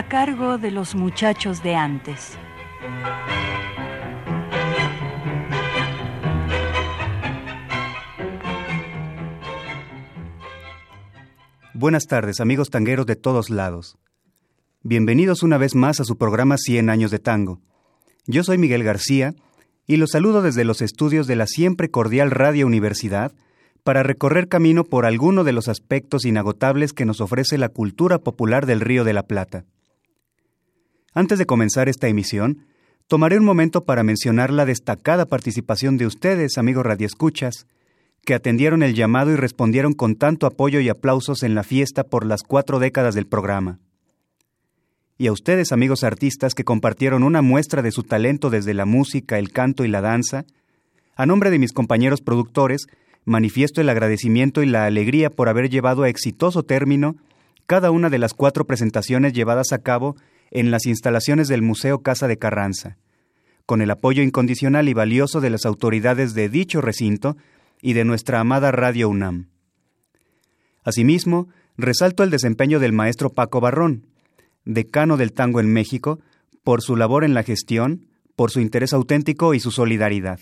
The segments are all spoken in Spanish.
A cargo de los muchachos de antes. Buenas tardes, amigos tangueros de todos lados. Bienvenidos una vez más a su programa 100 años de tango. Yo soy Miguel García y los saludo desde los estudios de la siempre cordial Radio Universidad para recorrer camino por alguno de los aspectos inagotables que nos ofrece la cultura popular del Río de la Plata. Antes de comenzar esta emisión, tomaré un momento para mencionar la destacada participación de ustedes, amigos radioescuchas, que atendieron el llamado y respondieron con tanto apoyo y aplausos en la fiesta por las cuatro décadas del programa. Y a ustedes, amigos artistas, que compartieron una muestra de su talento desde la música, el canto y la danza, a nombre de mis compañeros productores, manifiesto el agradecimiento y la alegría por haber llevado a exitoso término cada una de las cuatro presentaciones llevadas a cabo en las instalaciones del Museo Casa de Carranza, con el apoyo incondicional y valioso de las autoridades de dicho recinto y de nuestra amada Radio UNAM. Asimismo, resalto el desempeño del maestro Paco Barrón, decano del tango en México, por su labor en la gestión, por su interés auténtico y su solidaridad.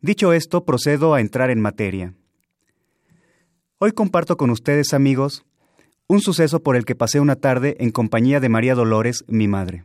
Dicho esto, procedo a entrar en materia. Hoy comparto con ustedes, amigos, un suceso por el que pasé una tarde en compañía de María Dolores, mi madre.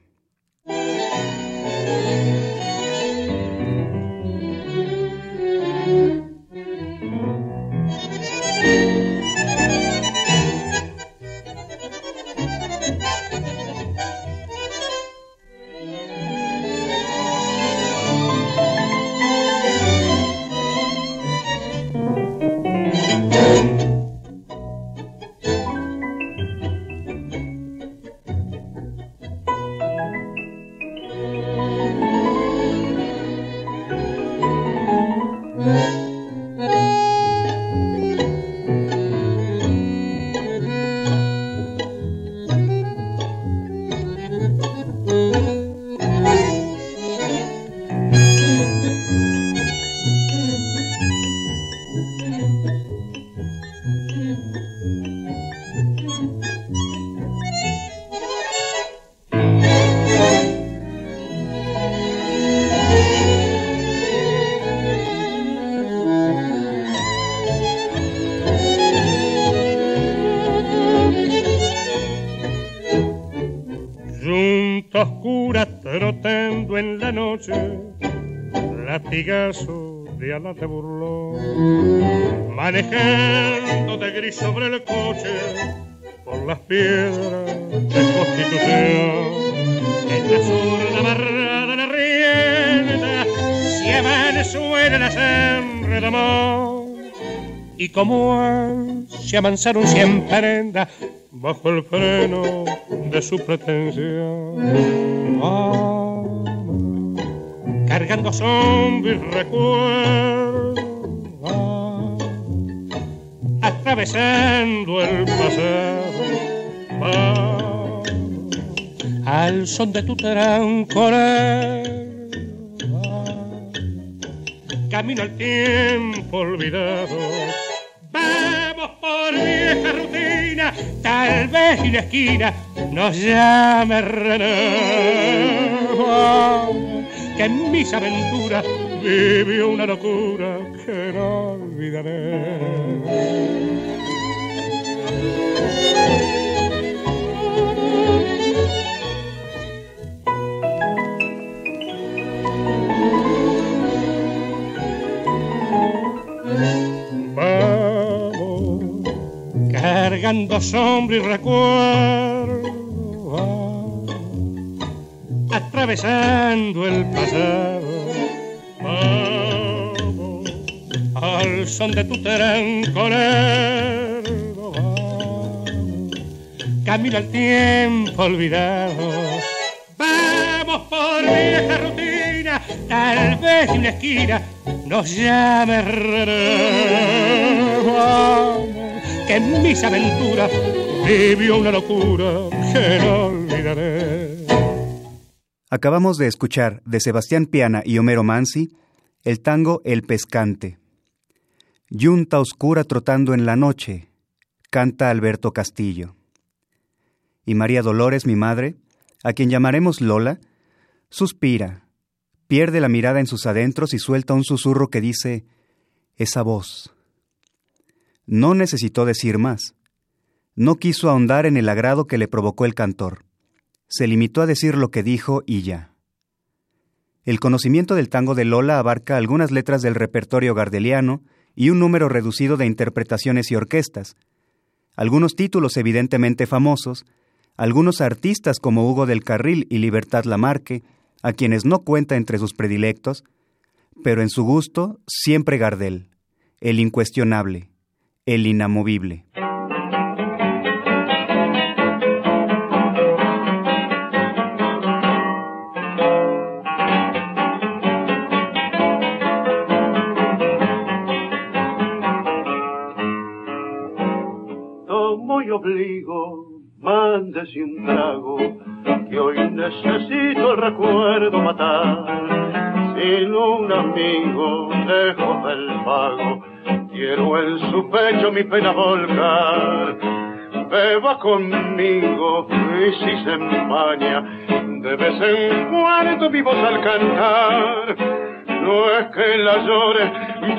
La sangre de amor. Y como se amansaron prendas bajo el freno de su pretensión. Ah, cargando sombra y recuerdo, atravesando el pasado, al son de tu trancoler, camino al tiempo olvidado. Vamos por vieja rutina, tal vez en la esquina nos llame René que en mis aventuras vivió una locura que no olvidaré. Cargando sombra y recuerdo atravesando el pasado. Vamos al son de tu terancolero, vamos, camino al tiempo olvidado. Vamos por vieja rutina, tal vez en una esquina nos llame Vamos, en mis aventuras vivió una locura que no olvidaré. Acabamos de escuchar de Sebastián Piana y Homero Mansi el tango El Pescante. Yunta oscura trotando en la noche, canta Alberto Castillo. Y María Dolores, mi madre, a quien llamaremos Lola, suspira, pierde la mirada en sus adentros y suelta un susurro que dice, esa voz. No necesitó decir más. No quiso ahondar en el agrado que le provocó el cantor. Se limitó a decir lo que dijo y ya. El conocimiento del tango de Lola abarca algunas letras del repertorio gardeliano y un número reducido de interpretaciones y orquestas, algunos títulos evidentemente famosos, algunos artistas como Hugo del Carril y Libertad Lamarque, a quienes no cuenta entre sus predilectos, pero en su gusto siempre Gardel, el incuestionable, el inamovible. obligo, mándese un trago, que hoy necesito el recuerdo matar. Sin un amigo lejos del pago, quiero en su pecho mi pena volcar. Beba conmigo y si se empaña, de vez en cuando mi voz al cantar. No es que la llore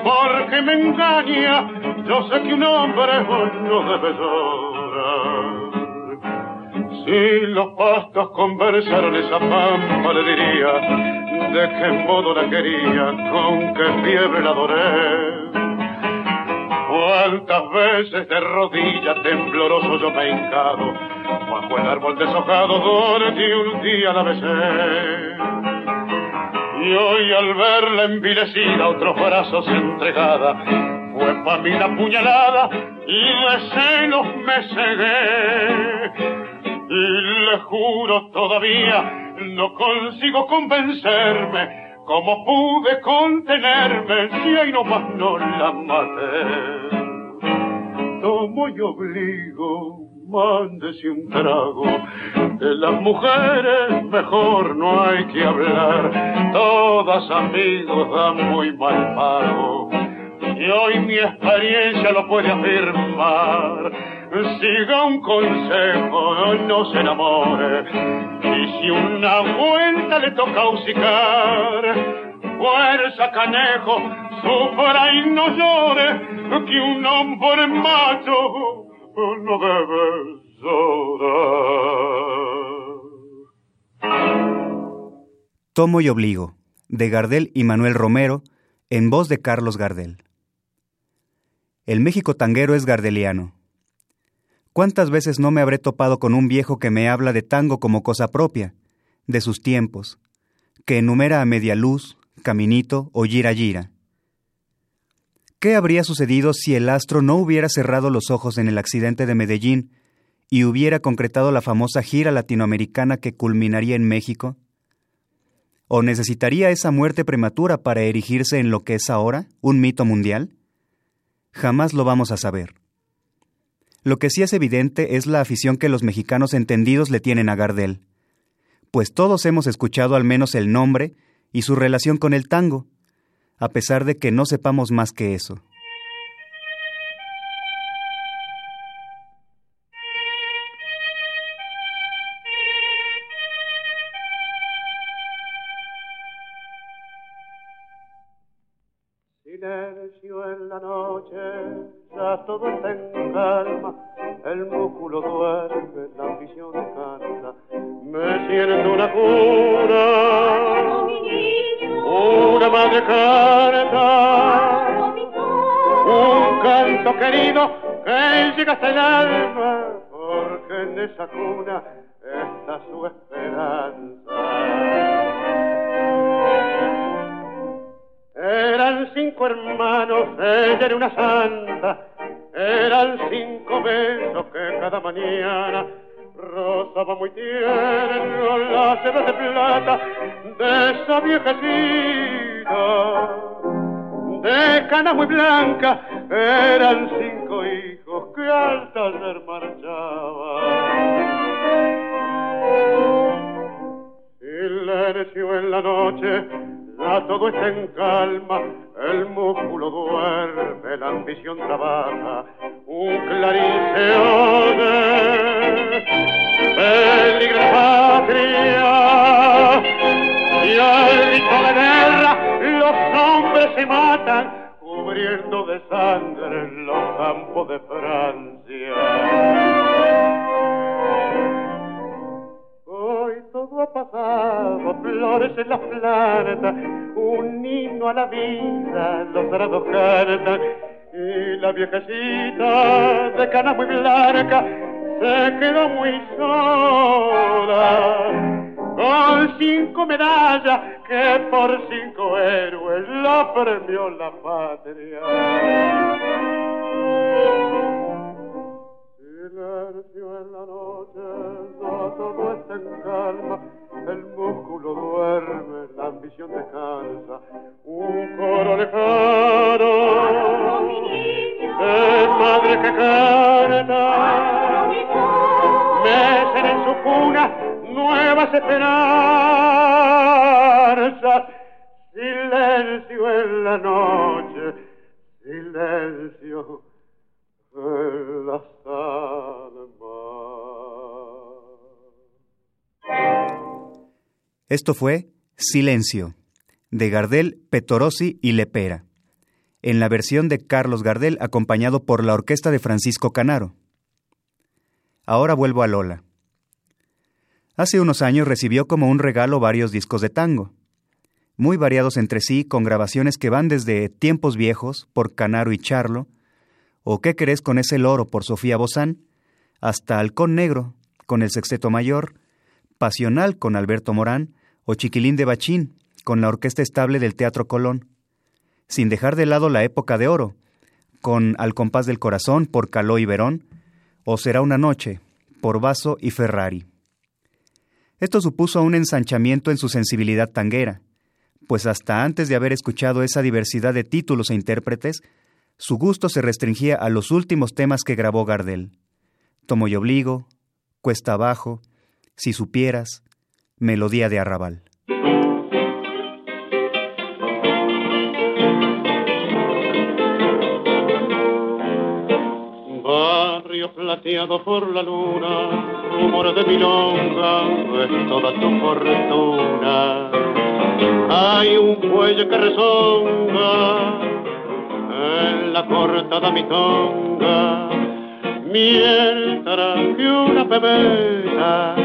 porque me engaña, yo sé que un hombre no debe llorar. Si los pastos conversaron esa pampa le diría de qué modo la quería, con qué fiebre la adoré. Cuántas veces de rodillas tembloroso yo me he hincado, bajo el árbol deshojado donde un día la besé y hoy al verla envilecida otros brazos entregada, fue para mí la puñalada y de celos me cegué. Y le juro todavía, no consigo convencerme cómo pude contenerme si ahí nomás no la maté. Tomo y obligo mándese un trago. De las mujeres mejor no hay que hablar, todas amigos dan muy mal pago. Y hoy mi experiencia lo puede afirmar. Siga un consejo, no se enamore. Y si una vuelta le toca usicar, fuerza canejo, sufra y no llore, que un hombre macho no Tomo y obligo, de Gardel y Manuel Romero, en voz de Carlos Gardel. El México tanguero es gardeliano. ¿Cuántas veces no me habré topado con un viejo que me habla de tango como cosa propia, de sus tiempos, que enumera a media luz, caminito o gira gira? ¿Qué habría sucedido si el astro no hubiera cerrado los ojos en el accidente de Medellín y hubiera concretado la famosa gira latinoamericana que culminaría en México? ¿O necesitaría esa muerte prematura para erigirse en lo que es ahora, un mito mundial? Jamás lo vamos a saber. Lo que sí es evidente es la afición que los mexicanos entendidos le tienen a Gardel, pues todos hemos escuchado al menos el nombre y su relación con el tango, a pesar de que no sepamos más que eso. Cubriendo de sangre los campos de Francia. Hoy todo ha pasado, flores en las plantas, un himno a la vida, los dorados cantan, y la viejecita de cana muy blanca se quedó muy sola con cinco medallas que por cinco héroes la premió la patria. Silencio en la noche, no todo está en calma, el músculo duerme, la ambición descansa, un coro lejano, es madre que canta, mecen en su cuna nuevas esperanzas. Silencio en la noche, silencio en las almas. Esto fue Silencio, de Gardel, Petorosi y Lepera, en la versión de Carlos Gardel acompañado por la orquesta de Francisco Canaro. Ahora vuelvo a Lola. Hace unos años recibió como un regalo varios discos de tango, muy variados entre sí, con grabaciones que van desde Tiempos Viejos por Canaro y Charlo, o ¿Qué querés con ese loro por Sofía Bozán, hasta Halcón Negro con el Sexteto Mayor, Pasional con Alberto Morán, o Chiquilín de Bachín con la Orquesta Estable del Teatro Colón, sin dejar de lado la época de oro, con Al compás del corazón por Caló y Verón, o Será una noche por Vaso y Ferrari. Esto supuso un ensanchamiento en su sensibilidad tanguera, pues hasta antes de haber escuchado esa diversidad de títulos e intérpretes, su gusto se restringía a los últimos temas que grabó Gardel. Tomo y obligo, Cuesta abajo, Si supieras, Melodía de arrabal. Plateado por la luna, rumor de milonga, es toda tu fortuna. Hay un cuello que resonga en la cortada mitonga, mientras que una pebeta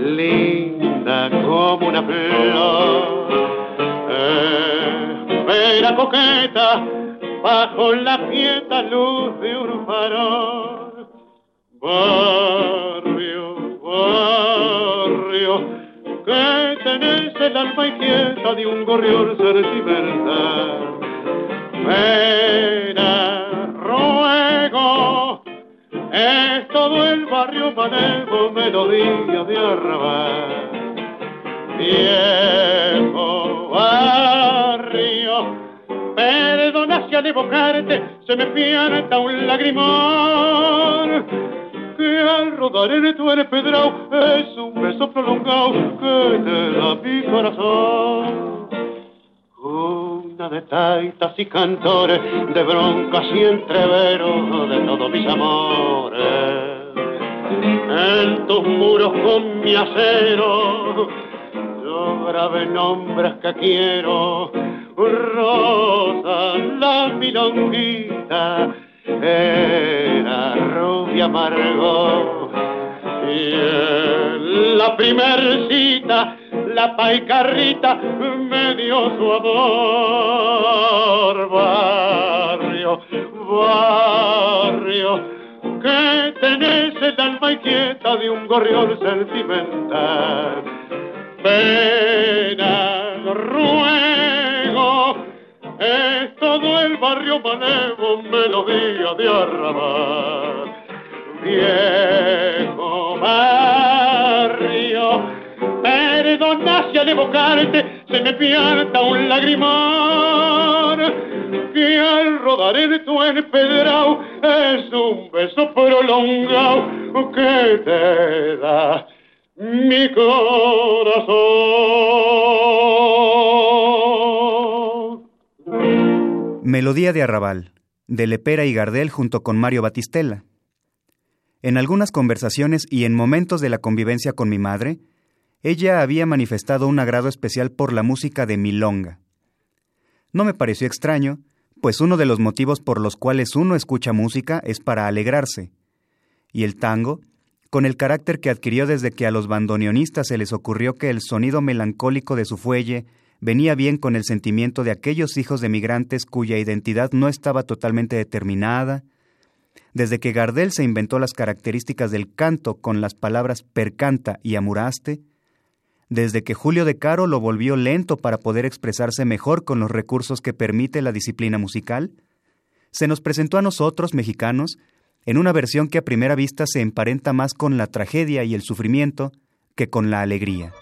linda como una flor, espera coqueta bajo la quieta luz de un farol Barrio, barrio, que tenés el alma inquieta de un gorrión sentimental. Pena, ruego, es todo el barrio manejo, melodía de arrabal. Viejo barrio, perdona si al evocarte se me pianta un lagrimón que al rodar en tu pedrao es un beso prolongado que te da mi corazón. Una de taitas y cantores, de broncas y entreveros de todos mis amores. En tus muros con mi acero, yo grabé nombres que quiero. Rosa, la milonguita, era rubia amargo. Y en la primer cita, la paicarrita me dio su amor. Barrio, barrio, que tenés el alma inquieta de un gorrión sentimental. Pena, ruego, es todo el barrio manevo, melodía de arrabal. Viejo barrio, pero dedo nace al evocarte, se me pianta un lagrimar que al rodar en tu empedrado es un beso prolongado que te da mi corazón. Melodía de Arrabal, de Lepera y Gardel junto con Mario Batistella. En algunas conversaciones y en momentos de la convivencia con mi madre, ella había manifestado un agrado especial por la música de milonga. No me pareció extraño, pues uno de los motivos por los cuales uno escucha música es para alegrarse. Y el tango, con el carácter que adquirió desde que a los bandoneonistas se les ocurrió que el sonido melancólico de su fuelle venía bien con el sentimiento de aquellos hijos de migrantes cuya identidad no estaba totalmente determinada, desde que Gardel se inventó las características del canto con las palabras percanta y amuraste, desde que Julio de Caro lo volvió lento para poder expresarse mejor con los recursos que permite la disciplina musical, se nos presentó a nosotros, mexicanos, en una versión que a primera vista se emparenta más con la tragedia y el sufrimiento que con la alegría.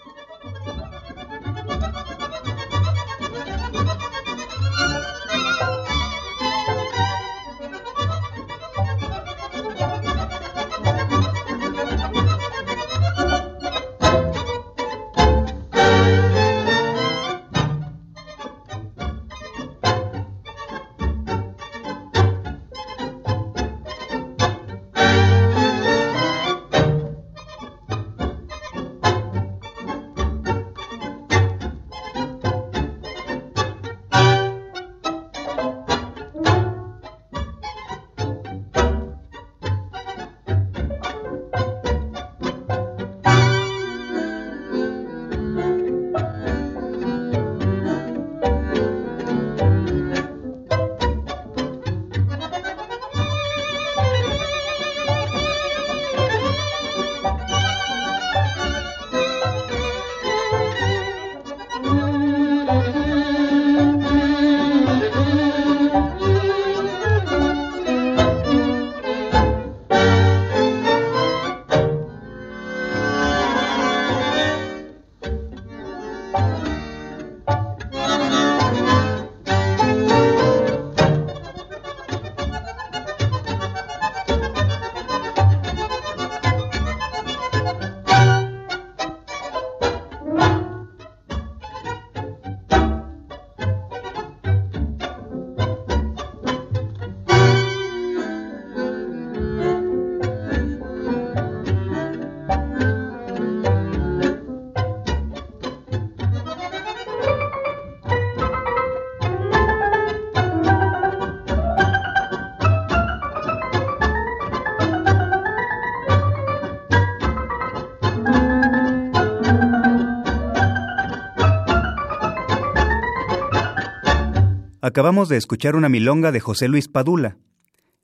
Acabamos de escuchar una milonga de José Luis Padula,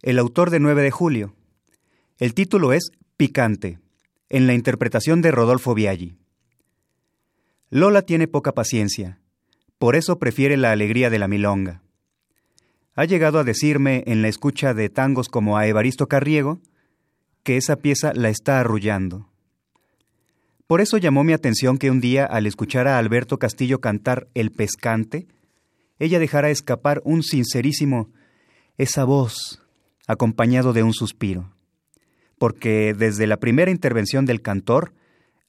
el autor de 9 de julio. El título es Picante, en la interpretación de Rodolfo Biaggi. Lola tiene poca paciencia, por eso prefiere la alegría de la milonga. Ha llegado a decirme en la escucha de tangos como a Evaristo Carriego que esa pieza la está arrullando. Por eso llamó mi atención que un día, al escuchar a Alberto Castillo cantar El Pescante, ella dejará escapar un sincerísimo esa voz, acompañado de un suspiro. Porque desde la primera intervención del cantor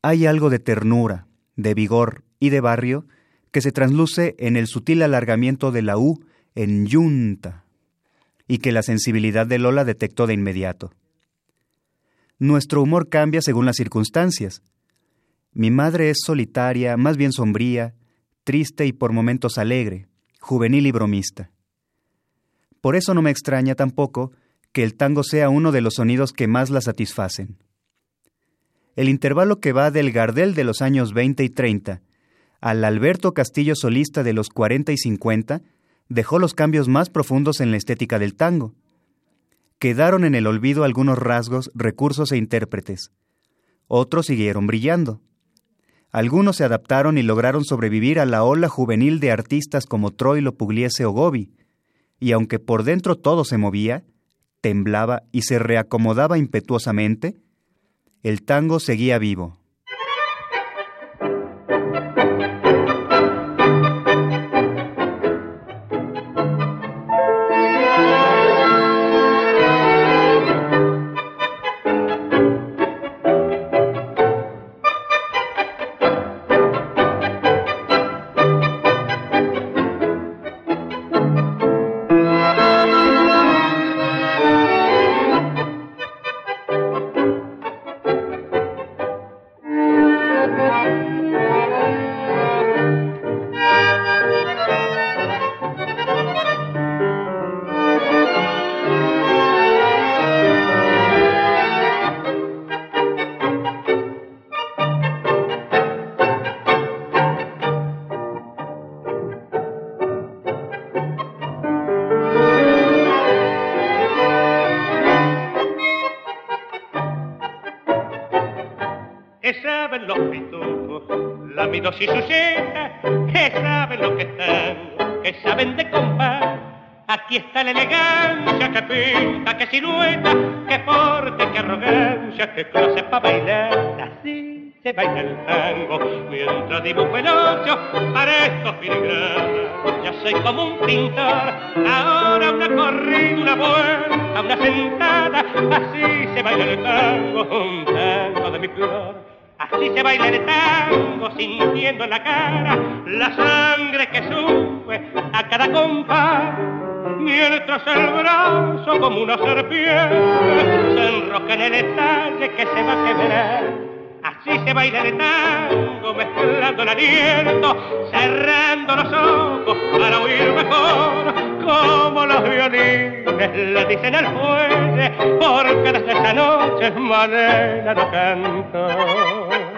hay algo de ternura, de vigor y de barrio que se trasluce en el sutil alargamiento de la U en yunta, y que la sensibilidad de Lola detectó de inmediato. Nuestro humor cambia según las circunstancias. Mi madre es solitaria, más bien sombría, triste y por momentos alegre juvenil y bromista. Por eso no me extraña tampoco que el tango sea uno de los sonidos que más la satisfacen. El intervalo que va del Gardel de los años 20 y 30 al Alberto Castillo solista de los 40 y 50 dejó los cambios más profundos en la estética del tango. Quedaron en el olvido algunos rasgos, recursos e intérpretes. Otros siguieron brillando. Algunos se adaptaron y lograron sobrevivir a la ola juvenil de artistas como Troilo, Pugliese o Gobi, y aunque por dentro todo se movía, temblaba y se reacomodaba impetuosamente, el tango seguía vivo. Dormidos y sus hijas, que saben lo que están, que saben de compás. Aquí está la elegancia que pinta, que silueta, que porte, que arrogancia, que clase para bailar. Así se baila el tango, mientras dibujo el ocho para estos filigranas. Ya soy como un pintor, ahora una corrida, una vuelta, una sentada. Así se baila el tango, un tango de mi flor. Así se baila el tango sintiendo en la cara la sangre que sube a cada compás. Mientras el brazo como una serpiente se enroca en el estalle que se va a quebrar. Así se baila el tango, mezclando el aliento, cerrando los ojos para oír mejor, como los violines le dicen al fuelle, porque desde esta noche manera de canto.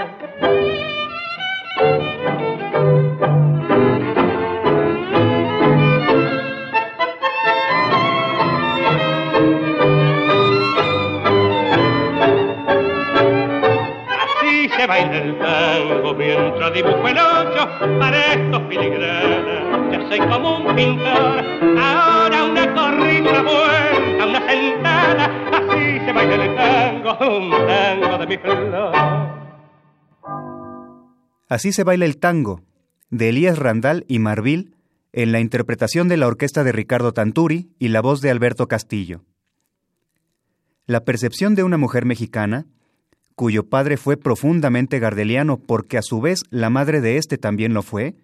Así se baila el tango, de Elías Randall y Marvil, en la interpretación de la orquesta de Ricardo Tanturi y la voz de Alberto Castillo. La percepción de una mujer mexicana cuyo padre fue profundamente gardeliano porque a su vez la madre de éste también lo fue,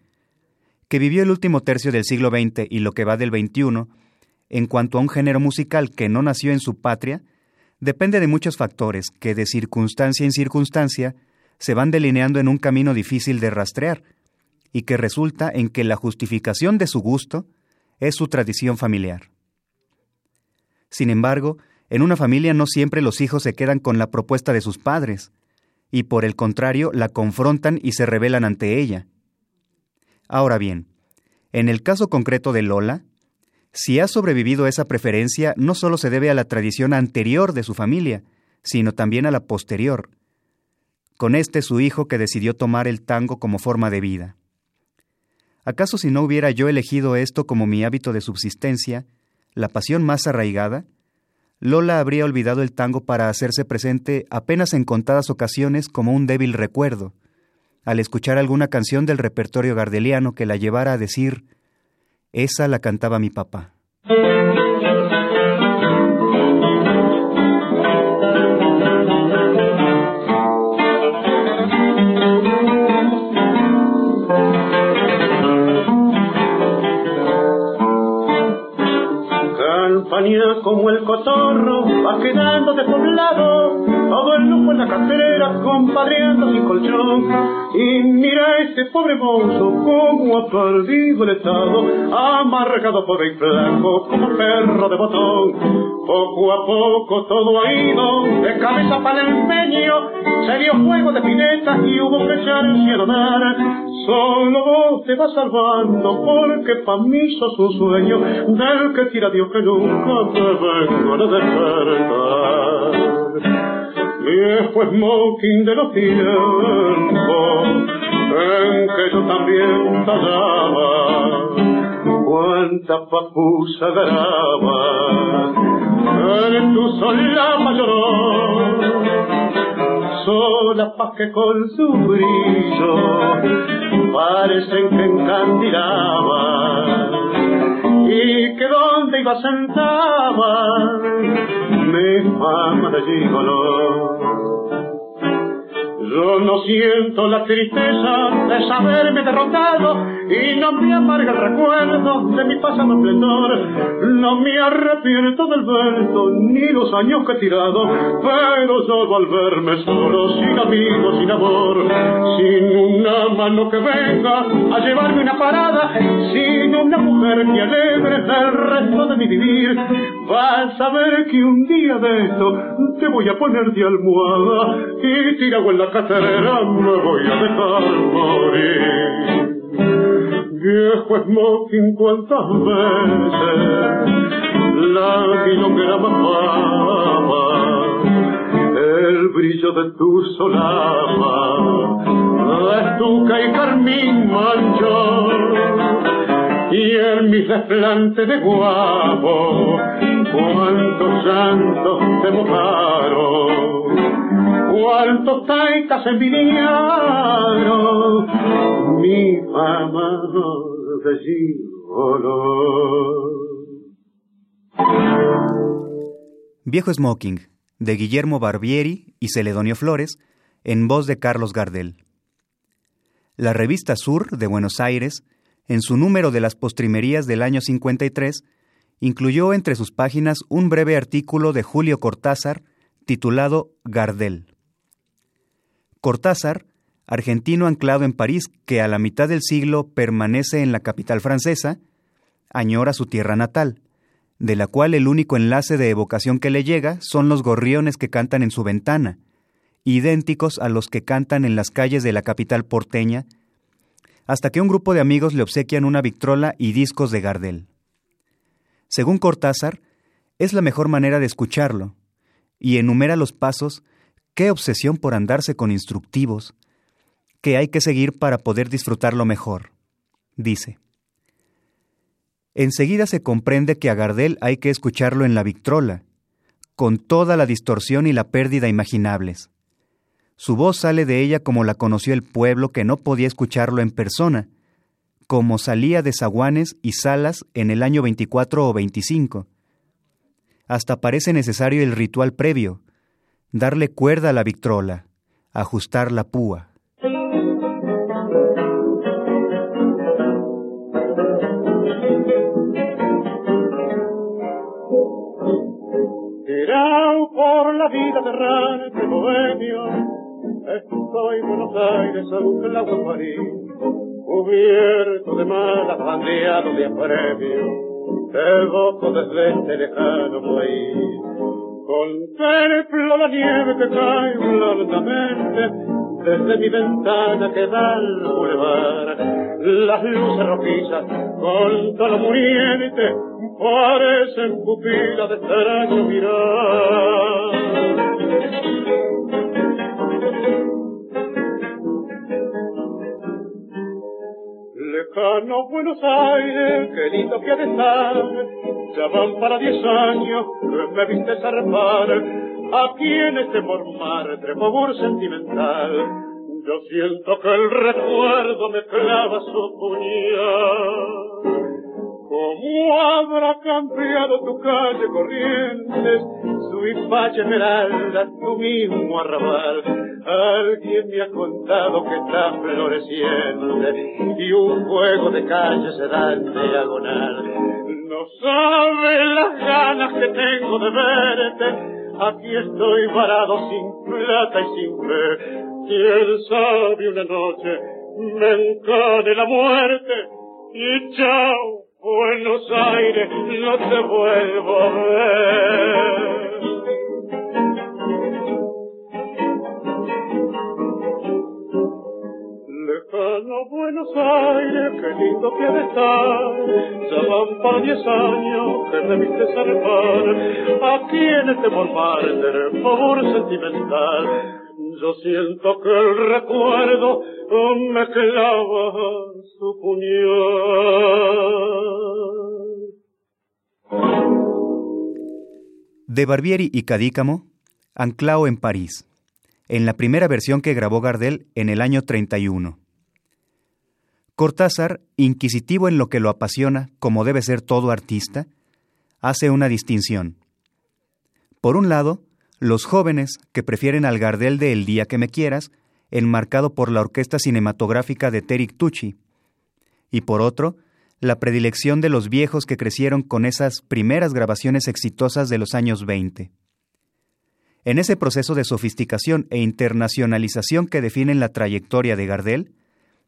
que vivió el último tercio del siglo XX y lo que va del XXI, en cuanto a un género musical que no nació en su patria, depende de muchos factores que de circunstancia en circunstancia se van delineando en un camino difícil de rastrear, y que resulta en que la justificación de su gusto es su tradición familiar. Sin embargo, en una familia no siempre los hijos se quedan con la propuesta de sus padres, y por el contrario la confrontan y se rebelan ante ella. Ahora bien, en el caso concreto de Lola, si ha sobrevivido esa preferencia no solo se debe a la tradición anterior de su familia, sino también a la posterior. Con este su hijo que decidió tomar el tango como forma de vida. ¿Acaso si no hubiera yo elegido esto como mi hábito de subsistencia, la pasión más arraigada, Lola habría olvidado el tango para hacerse presente apenas en contadas ocasiones como un débil recuerdo, al escuchar alguna canción del repertorio gardeliano que la llevara a decir, esa la cantaba mi papá. Como el cotorro va quedando de poblado, todo el lujo en la cartera, compadreando sin colchón. Y mira ese pobre mozo como ha perdido el estado, amargado por el flaco como perro de botón. Poco a poco todo ha ido de cabeza para el empeño, se dio juego de pinetas y hubo que echar el cielo dar. Solo vos te vas salvando porque pa' mí sos un sueño del que tira Dios que nunca te vengo a despertar viejo smoking de los tiempos en que yo también tallaba cuánta papusa graba en tu solapa sola pa' que con su brillo parecen que encandilaban y que donde iba sentaba mi fama de gigolo yo no siento la tristeza de saberme derrotado y no me amarga el recuerdo de mi pasado esplendor. No me arrepiento del vento ni los años que he tirado, pero solo al verme solo, sin amigos, sin amor, sin una mano que venga a llevarme una parada, sin una mujer que alegre el resto de mi vivir, vas a ver que un día de esto te voy a poner de almohada y tirado en la caterera me voy a dejar morir. Viejo smoking cuántas veces la milonguera mamaba, el brillo de tu solapa, estuca y carmín manchó, y en mi desplante de guapo, cuántos santos te mojaron, cuántos taitas envidiaron, mi fama de. Viejo Smoking, de Guillermo Barbieri y Celedonio Flores, en voz de Carlos Gardel. La revista Sur de Buenos Aires, en su número de las postrimerías del año 53, incluyó entre sus páginas un breve artículo de Julio Cortázar titulado Gardel. Cortázar, argentino anclado en París que a la mitad del siglo permanece en la capital francesa, añora su tierra natal de la cual el único enlace de evocación que le llega son los gorriones que cantan en su ventana, idénticos a los que cantan en las calles de la capital porteña, hasta que un grupo de amigos le obsequian una victrola y discos de Gardel. Según Cortázar, es la mejor manera de escucharlo, y enumera los pasos, qué obsesión por andarse con instructivos, que hay que seguir para poder disfrutarlo mejor. Dice, Enseguida se comprende que a Gardel hay que escucharlo en la Victrola, con toda la distorsión y la pérdida imaginables. Su voz sale de ella como la conoció el pueblo que no podía escucharlo en persona, como salía de zaguanes y salas en el año 24 o 25. Hasta parece necesario el ritual previo, darle cuerda a la Victrola, ajustar la púa. por la vida de bohemio. Estoy en Buenos Aires, a un agua París, cubierto de malas, bandeado de apremio. Te evoco desde este lejano país. Contemplo la nieve que cae blandamente desde mi ventana que da al. Las luces rojizas con tono muriente parecen pupilas de extraño mirar. Lejano Buenos Aires, qué lindo que ha de estar, ya van para diez años, me viste zarpar, aquí en este mormar de favor sentimental. Yo siento que el recuerdo me clava su puñal. ¿Cómo habrá cambiado tu calle Corrientes, su hipache esmeralda, tu mismo arrabal? Alguien me ha contado que está floreciente y un juego de calle se da en diagonal. No sabe las ganas que tengo de verte, aquí estoy varado sin plata y sin fe. Quién sabe una noche me encane la muerte y chao Buenos Aires no te vuelvo a ver. Lejano Buenos Aires, qué lindo que de estar. Ya van para diez años que me viste. Aquí en este por favor sentimental yo siento que el recuerdo me clava su puñal. De Barbieri y Cadícamo, Anclao en París, en la primera versión que grabó Gardel en el año 31. Cortázar, inquisitivo en lo que lo apasiona, como debe ser todo artista, hace una distinción. Por un lado, los jóvenes que prefieren al Gardel de El día que me quieras, enmarcado por la orquesta cinematográfica de Terik Tucci, y por otro, la predilección de los viejos que crecieron con esas primeras grabaciones exitosas de los años 20. En ese proceso de sofisticación e internacionalización que definen la trayectoria de Gardel,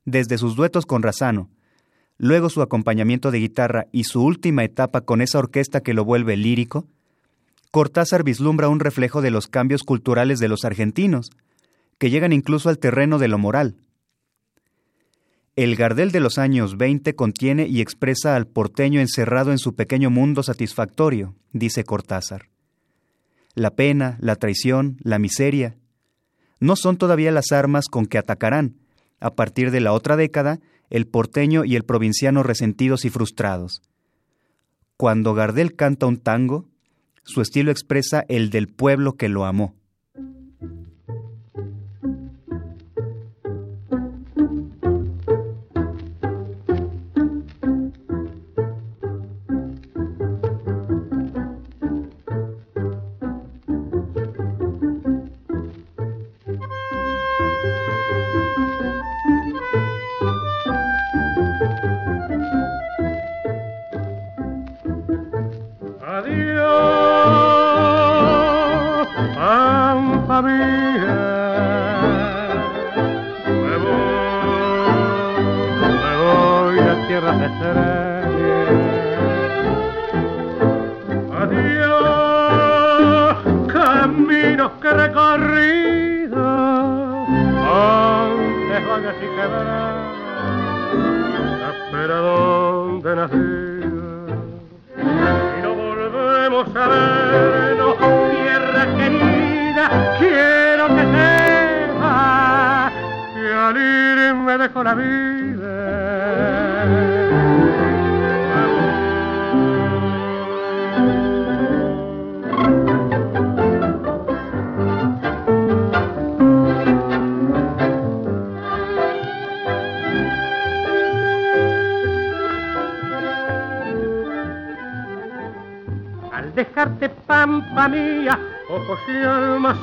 desde sus duetos con Razano, luego su acompañamiento de guitarra y su última etapa con esa orquesta que lo vuelve lírico, Cortázar vislumbra un reflejo de los cambios culturales de los argentinos, que llegan incluso al terreno de lo moral. El Gardel de los años 20 contiene y expresa al porteño encerrado en su pequeño mundo satisfactorio, dice Cortázar. La pena, la traición, la miseria, no son todavía las armas con que atacarán, a partir de la otra década, el porteño y el provinciano resentidos y frustrados. Cuando Gardel canta un tango, su estilo expresa el del pueblo que lo amó.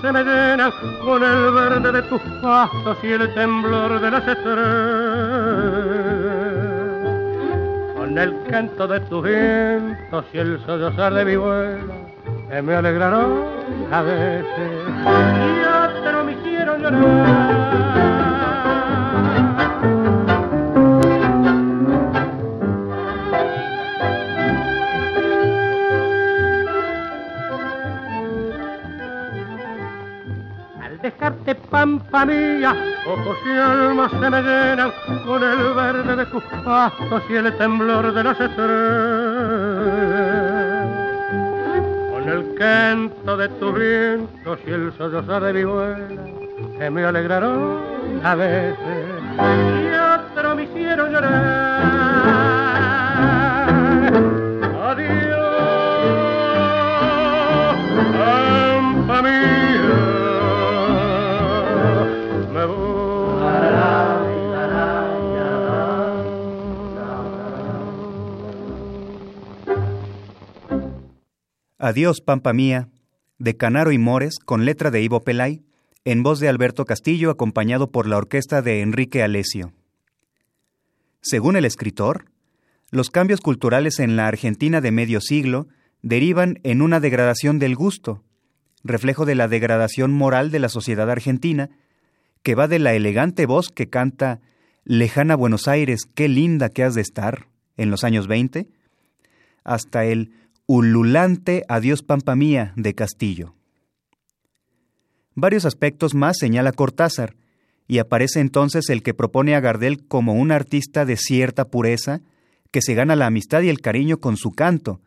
Se me llenan con el verde de tus pastos y el temblor de las estrellas. Con el canto de tus vientos y el sollozar de mi vuelo, que me alegraron a veces y otros me hicieron llorar. Dejarte pampa mía, ojos y almas se me llenan con el verde de tus pastos y el temblor de las estrellas. Con el canto de tus vientos y el sollozar de mi vuela, que me alegraron a veces y otro me hicieron llorar. Adiós, Pampa Mía, de Canaro y Mores, con letra de Ivo Pelay, en voz de Alberto Castillo, acompañado por la orquesta de Enrique Alesio. Según el escritor, los cambios culturales en la Argentina de medio siglo derivan en una degradación del gusto, reflejo de la degradación moral de la sociedad argentina, que va de la elegante voz que canta Lejana Buenos Aires, qué linda que has de estar, en los años 20, hasta el ululante Adiós Pampa Mía de Castillo. Varios aspectos más señala Cortázar, y aparece entonces el que propone a Gardel como un artista de cierta pureza, que se gana la amistad y el cariño con su canto,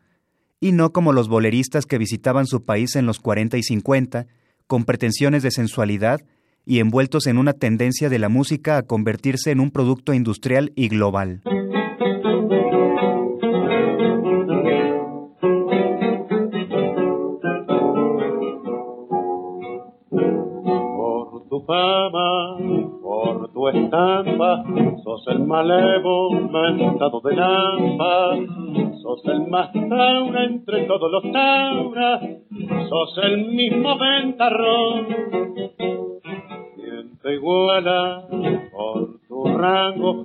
y no como los boleristas que visitaban su país en los 40 y 50, con pretensiones de sensualidad y envueltos en una tendencia de la música a convertirse en un producto industrial y global. Fama, por tu estampa, sos el malevo mentado de lampa, sos el más taura entre todos los tauras, sos el mismo ventarrón. Quien te iguala por tu rango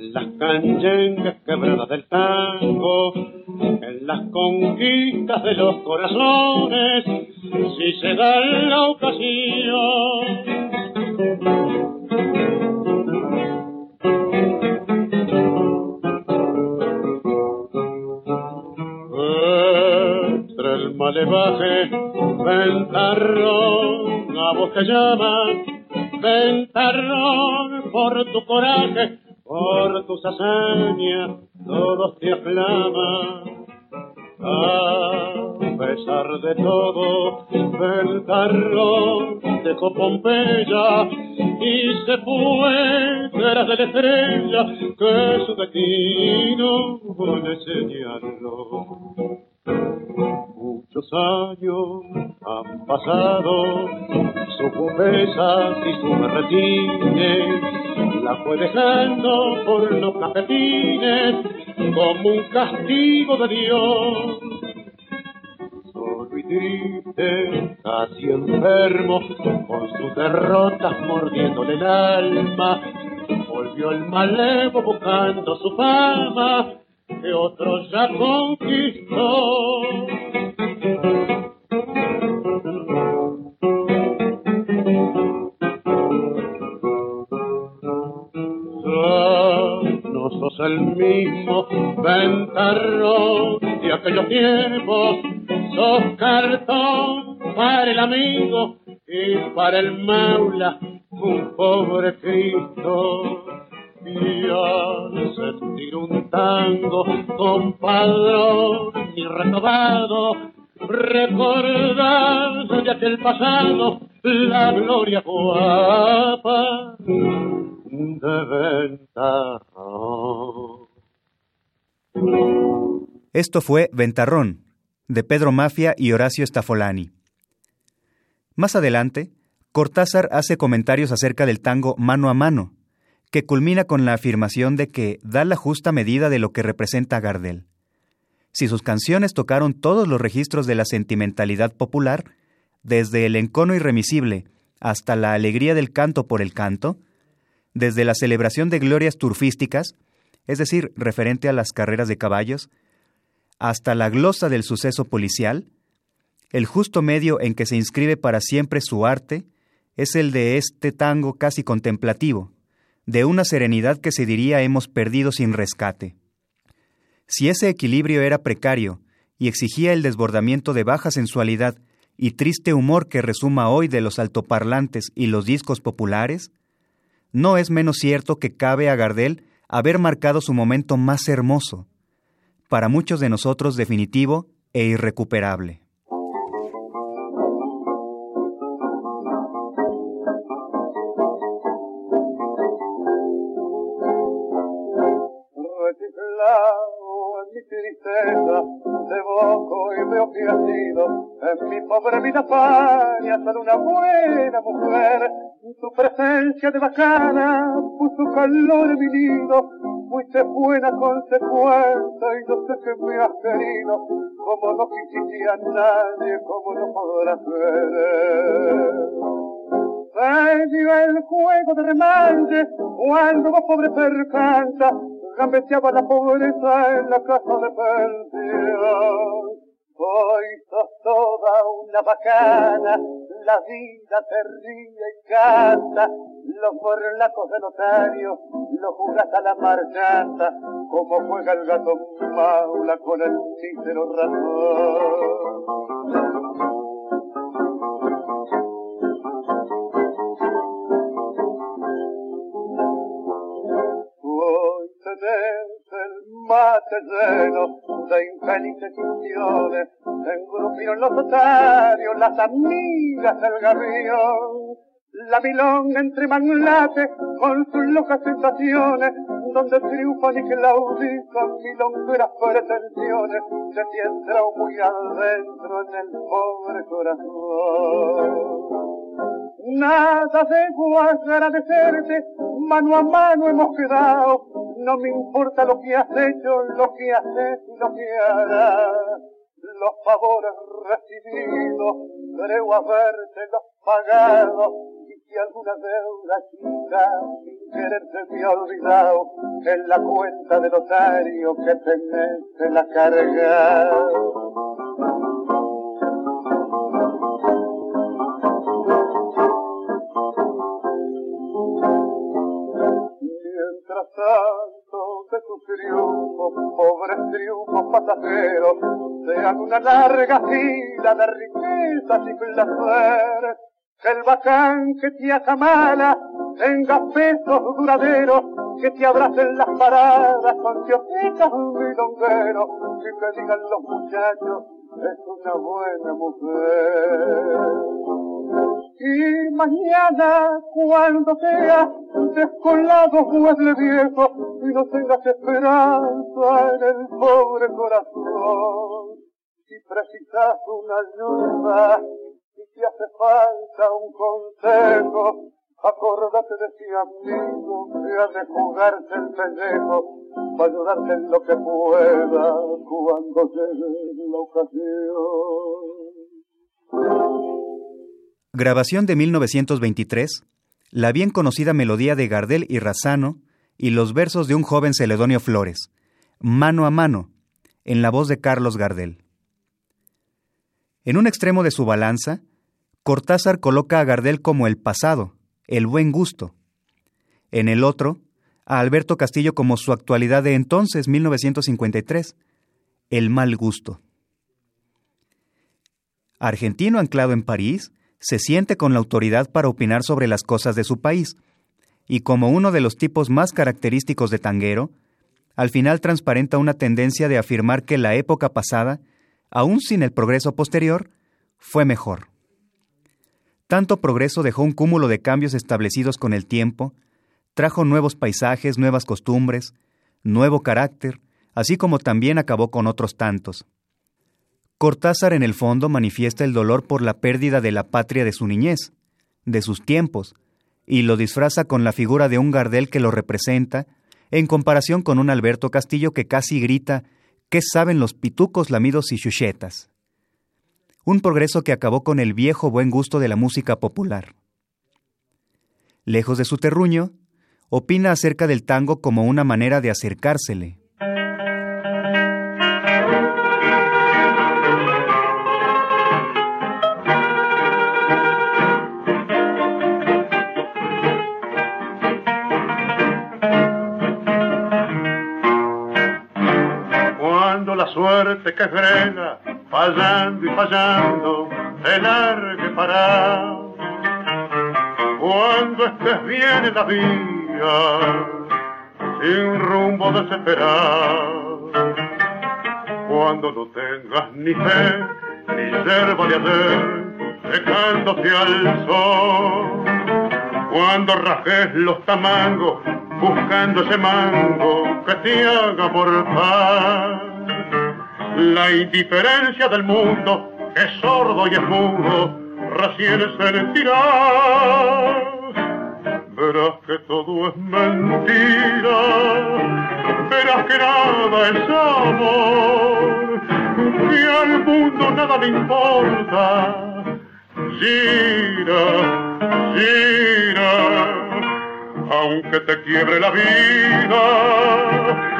en las canchengas quebradas del tango, en las conquistas de los corazones, si se da la ocasión. Entre el malevaje, ventarrón, a vos te llaman, ventarrón, por tu coraje, por tus hazañas, todos te aclaman. Ah, pesar de todo, el carro dejó Pompeya y se fue tras de la estrella que su destino le señaló. Muchos años han pasado, su pobreza y su retines la fue dejando por los cafetines como un castigo de Dios. Triste, casi enfermo, con sus derrotas mordiéndole el alma, volvió el malevo buscando su fama, que otro ya conquistó. sos el mismo ventarrón de aquellos tiempos Dos cartón para el amigo y para el maula un pobre Cristo. Y al sentir un tango compadrón y renovado, recordar de aquel pasado la gloria guapa de Ventarrón. Esto fue Ventarrón, de Pedro Mafia y Horacio Stafolani. Más adelante, Cortázar hace comentarios acerca del tango Mano a Mano, que culmina con la afirmación de que da la justa medida de lo que representa Gardel. Si sus canciones tocaron todos los registros de la sentimentalidad popular, desde el encono irremisible hasta la alegría del canto por el canto, desde la celebración de glorias turfísticas, es decir, referente a las carreras de caballos, hasta la glosa del suceso policial, el justo medio en que se inscribe para siempre su arte es el de este tango casi contemplativo, de una serenidad que se diría hemos perdido sin rescate. Si ese equilibrio era precario y exigía el desbordamiento de baja sensualidad y triste humor que resuma hoy de los altoparlantes y los discos populares, no es menos cierto que cabe a Gardel haber marcado su momento más hermoso, para muchos de nosotros definitivo e irrecuperable. Que ha sido en mi pobre vida España ser una buena mujer. Tu presencia de bacana puso calor en mi nido, fuiste buena consecuencia y no sé qué me has querido, como no quisiste a nadie, como no podrás querer. Venía el juego de remate, cuando vos pobre percanta, gambeteaba la pobreza en la casa de pensión. Hoy sos toda una bacana, la vida te ríe y canta, los forlacos de notario los jugas a la marchanta, como juega el gato maula con el cícero ratón. El mate lleno de infelices ilusiones, engrupieron los notarios, las amigas del garrión, la milonga entre manglates con sus locas sensaciones, donde triunfan y claudican milongueras pretensiones, se te entró muy adentro en el pobre corazón. Nada debo agradecerte, mano a mano hemos quedado, no me importa lo que has hecho, lo que haces y lo que harás. Los favores recibidos, creo haberte los pagado, y si alguna deuda chica sin querer se me ha olvidado, en la cuenta de notario que tenés en la carga. Triunfos, pobres triunfos pasajeros, sean una larga fila de riquezas y placer, que el bacán que te acamala tenga pesos duraderos, que te abracen las paradas con teotitas milongueros, y que digan los muchachos es una buena mujer. Y mañana, cuando sea descolado mueble viejo y no tengas esperanza en el pobre corazón, si precisas una ayuda y te hace falta un consejo, acordate de ti amigo que ha de jugarse el pellejo para ayudarte en lo que pueda cuando llegue la ocasión. Grabación de 1923, la bien conocida melodía de Gardel y Razano y los versos de un joven Celedonio Flores, Mano a Mano, en la voz de Carlos Gardel. En un extremo de su balanza, Cortázar coloca a Gardel como el pasado, el buen gusto. En el otro, a Alberto Castillo como su actualidad de entonces, 1953, el mal gusto. Argentino anclado en París, se siente con la autoridad para opinar sobre las cosas de su país, y como uno de los tipos más característicos de tanguero, al final transparenta una tendencia de afirmar que la época pasada, aún sin el progreso posterior, fue mejor. Tanto progreso dejó un cúmulo de cambios establecidos con el tiempo, trajo nuevos paisajes, nuevas costumbres, nuevo carácter, así como también acabó con otros tantos. Cortázar en el fondo manifiesta el dolor por la pérdida de la patria de su niñez, de sus tiempos, y lo disfraza con la figura de un Gardel que lo representa, en comparación con un Alberto Castillo que casi grita ¿Qué saben los pitucos lamidos y chuchetas? Un progreso que acabó con el viejo buen gusto de la música popular. Lejos de su terruño, opina acerca del tango como una manera de acercársele, suerte que frena, fallando y fallando, te largue para. Cuando estés bien en la vía, sin rumbo desesperado, cuando no tengas ni fe, ni yerba de hacer, secándose al sol, cuando rajes los tamangos, buscando ese mango que te haga por paz la indiferencia del mundo, es sordo y es mudo, recién sentirás. Verás que todo es mentira, verás que nada es amor, que al mundo nada le importa. Gira, gira, aunque te quiebre la vida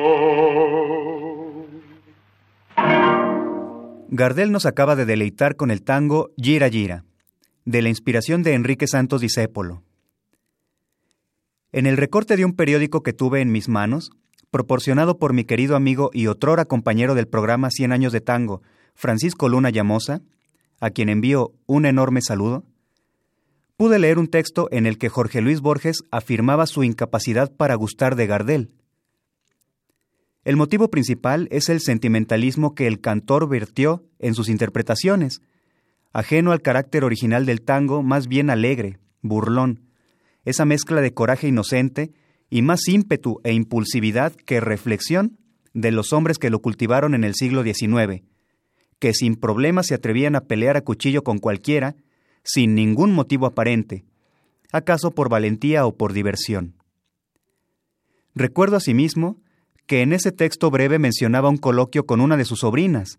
Gardel nos acaba de deleitar con el tango Gira Gira, de la inspiración de Enrique Santos Discépolo. En el recorte de un periódico que tuve en mis manos, proporcionado por mi querido amigo y otrora compañero del programa Cien años de tango, Francisco Luna Llamosa, a quien envío un enorme saludo, pude leer un texto en el que Jorge Luis Borges afirmaba su incapacidad para gustar de Gardel. El motivo principal es el sentimentalismo que el cantor vertió en sus interpretaciones, ajeno al carácter original del tango, más bien alegre, burlón, esa mezcla de coraje inocente y más ímpetu e impulsividad que reflexión de los hombres que lo cultivaron en el siglo XIX, que sin problemas se atrevían a pelear a cuchillo con cualquiera, sin ningún motivo aparente, acaso por valentía o por diversión. Recuerdo asimismo que en ese texto breve mencionaba un coloquio con una de sus sobrinas,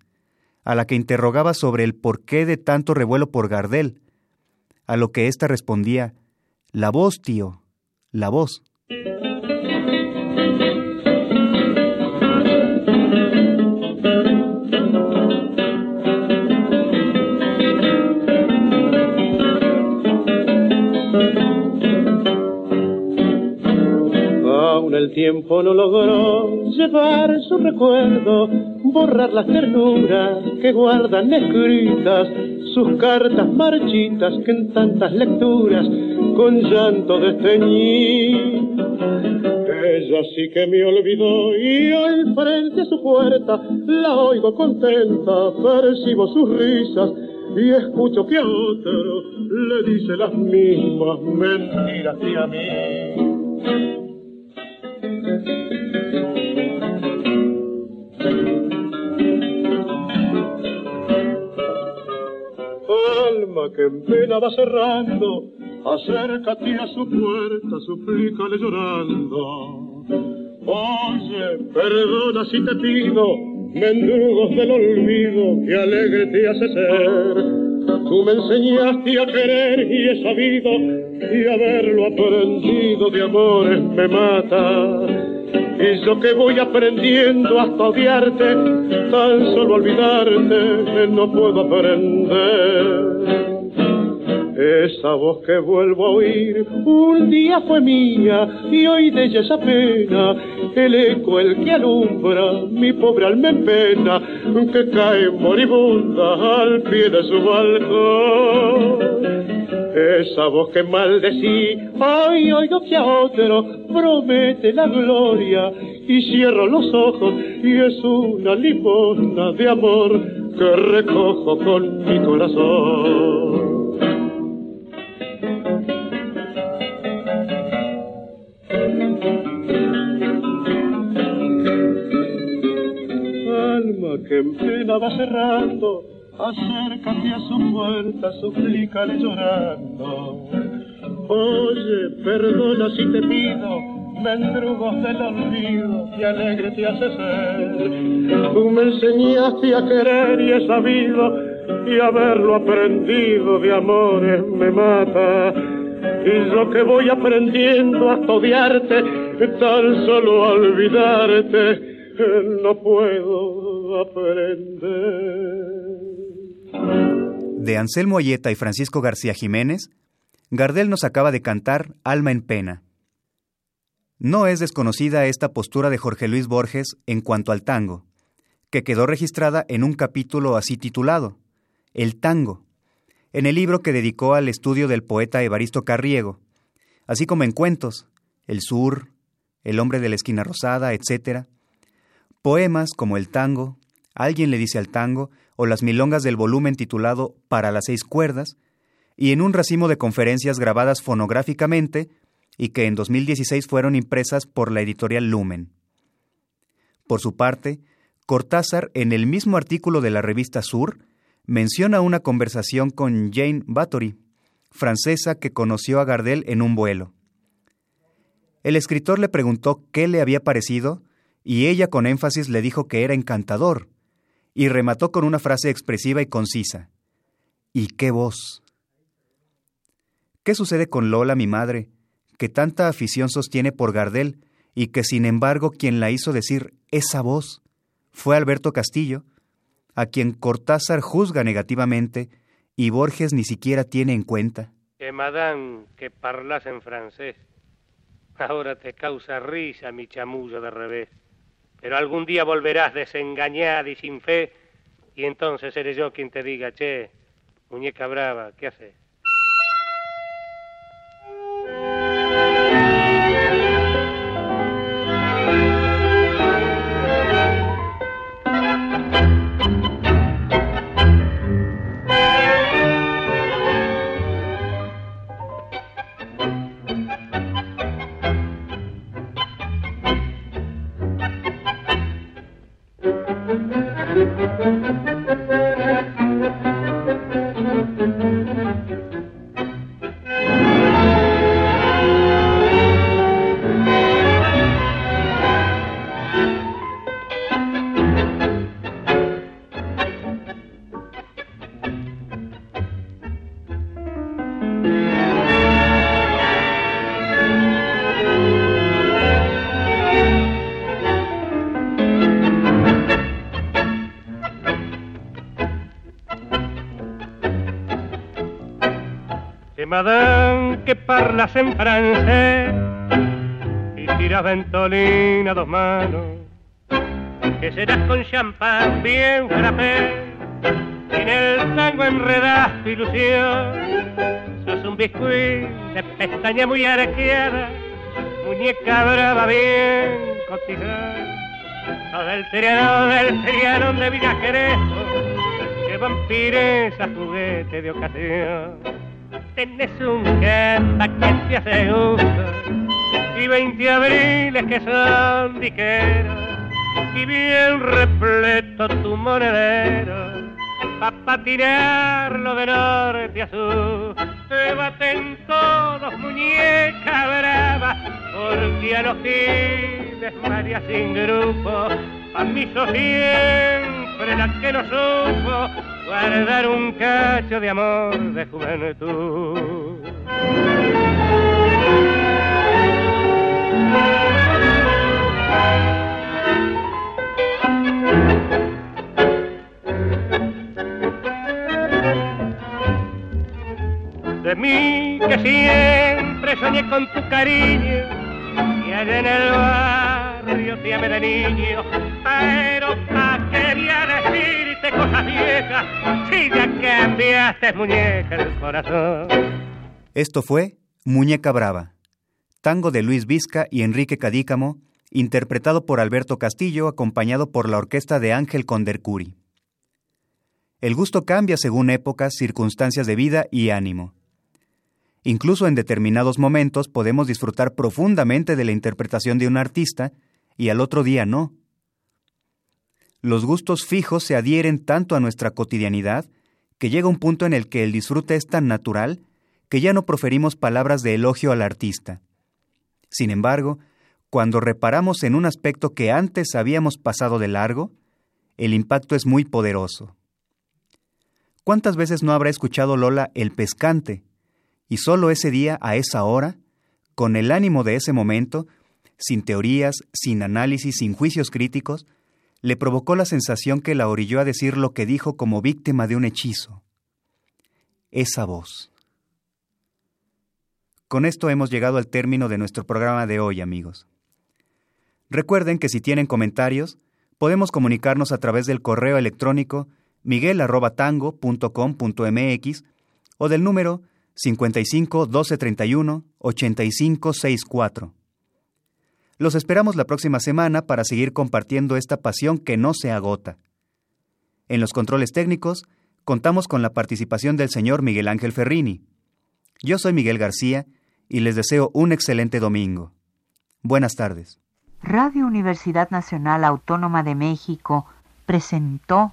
a la que interrogaba sobre el porqué de tanto revuelo por Gardel, a lo que ésta respondía, La voz, tío, la voz. El tiempo no logró llevar su recuerdo, borrar las ternuras que guardan escritas, sus cartas marchitas que en tantas lecturas con llanto desteñí. Ella sí que me olvidó y hoy frente a su puerta la oigo contenta, percibo sus risas y escucho que otro le dice las mismas mentiras que a mí. Alma que en pena va cerrando, acércate a su puerta, suplícale llorando. Oye, perdona si te pido, mendrugos del olvido que alegre te hace ser. Tú me enseñaste a querer y he sabido, y haberlo aprendido de amores me mata y yo que voy aprendiendo hasta odiarte, tan solo olvidarte no puedo aprender. Esa voz que vuelvo a oír un día fue mía y hoy de ella esa pena, el eco el que alumbra mi pobre alma en pena, que cae moribunda al pie de su balcón. Esa voz que maldecí, hoy oigo que a otro promete la gloria y cierro los ojos y es una limosna de amor que recojo con mi corazón. Alma que en pena va cerrando acércate a su puerta, suplícale llorando. Oye, perdona si te pido, mendrugos del olvido, que alegre te hace ser. Tú me enseñaste a querer y he sabido, y haberlo aprendido de amores me mata. Y yo que voy aprendiendo hasta odiarte, tan solo a olvidarte, no puedo aprender. De Anselmo Ayeta y Francisco García Jiménez, Gardel nos acaba de cantar Alma en Pena. No es desconocida esta postura de Jorge Luis Borges en cuanto al tango, que quedó registrada en un capítulo así titulado, El tango, en el libro que dedicó al estudio del poeta Evaristo Carriego, así como en cuentos, El Sur, El hombre de la esquina rosada, etc., poemas como El tango, Alguien le dice al tango, o las milongas del volumen titulado Para las seis cuerdas, y en un racimo de conferencias grabadas fonográficamente y que en 2016 fueron impresas por la editorial Lumen. Por su parte, Cortázar, en el mismo artículo de la revista Sur, menciona una conversación con Jane Bathory, francesa que conoció a Gardel en un vuelo. El escritor le preguntó qué le había parecido y ella con énfasis le dijo que era encantador, y remató con una frase expresiva y concisa. ¿Y qué voz? ¿Qué sucede con Lola, mi madre, que tanta afición sostiene por Gardel y que sin embargo quien la hizo decir esa voz fue Alberto Castillo, a quien Cortázar juzga negativamente y Borges ni siquiera tiene en cuenta? Que madame, que parlas en francés. Ahora te causa risa mi chamullo de revés. Pero algún día volverás desengañada y sin fe, y entonces seré yo quien te diga, che, muñeca brava, ¿qué haces? En francés y tiras ventolina a dos manos, que serás con champán bien frappé, en el tango enredas tu ilusión, sos un biscuit de pestaña muy arqueada, muñeca brava bien cotizada, sos del triano del triano de Villa que vampiresa juguete de ocasión tenés un canta que te hace gusto y 20 abriles que son diqueros y bien repleto tu monedero. Pa' patinarlo de norte a sur te baten todos muñeca brava porque a los giles María sin grupo a mí sos siempre la que no supo guardar un cacho de amor de juventud. De mí que siempre soñé con tu cariño y allá en el barrio te amé de niño, pero ¿a qué voy a decirte cosas viejas si muñeca corazón? Esto fue Muñeca Brava, tango de Luis Vizca y Enrique Cadícamo, interpretado por Alberto Castillo, acompañado por la orquesta de Ángel Condercuri. El gusto cambia según épocas, circunstancias de vida y ánimo. Incluso en determinados momentos podemos disfrutar profundamente de la interpretación de un artista y al otro día no. Los gustos fijos se adhieren tanto a nuestra cotidianidad que llega un punto en el que el disfrute es tan natural que ya no proferimos palabras de elogio al artista. Sin embargo, cuando reparamos en un aspecto que antes habíamos pasado de largo, el impacto es muy poderoso. ¿Cuántas veces no habrá escuchado Lola el pescante? Y solo ese día, a esa hora, con el ánimo de ese momento, sin teorías, sin análisis, sin juicios críticos, le provocó la sensación que la orilló a decir lo que dijo como víctima de un hechizo. Esa voz. Con esto hemos llegado al término de nuestro programa de hoy, amigos. Recuerden que si tienen comentarios, podemos comunicarnos a través del correo electrónico miguel.tango.com.mx o del número 55 12 31 85 64. Los esperamos la próxima semana para seguir compartiendo esta pasión que no se agota. En los controles técnicos contamos con la participación del señor Miguel Ángel Ferrini. Yo soy Miguel García y les deseo un excelente domingo. Buenas tardes. Radio Universidad Nacional Autónoma de México presentó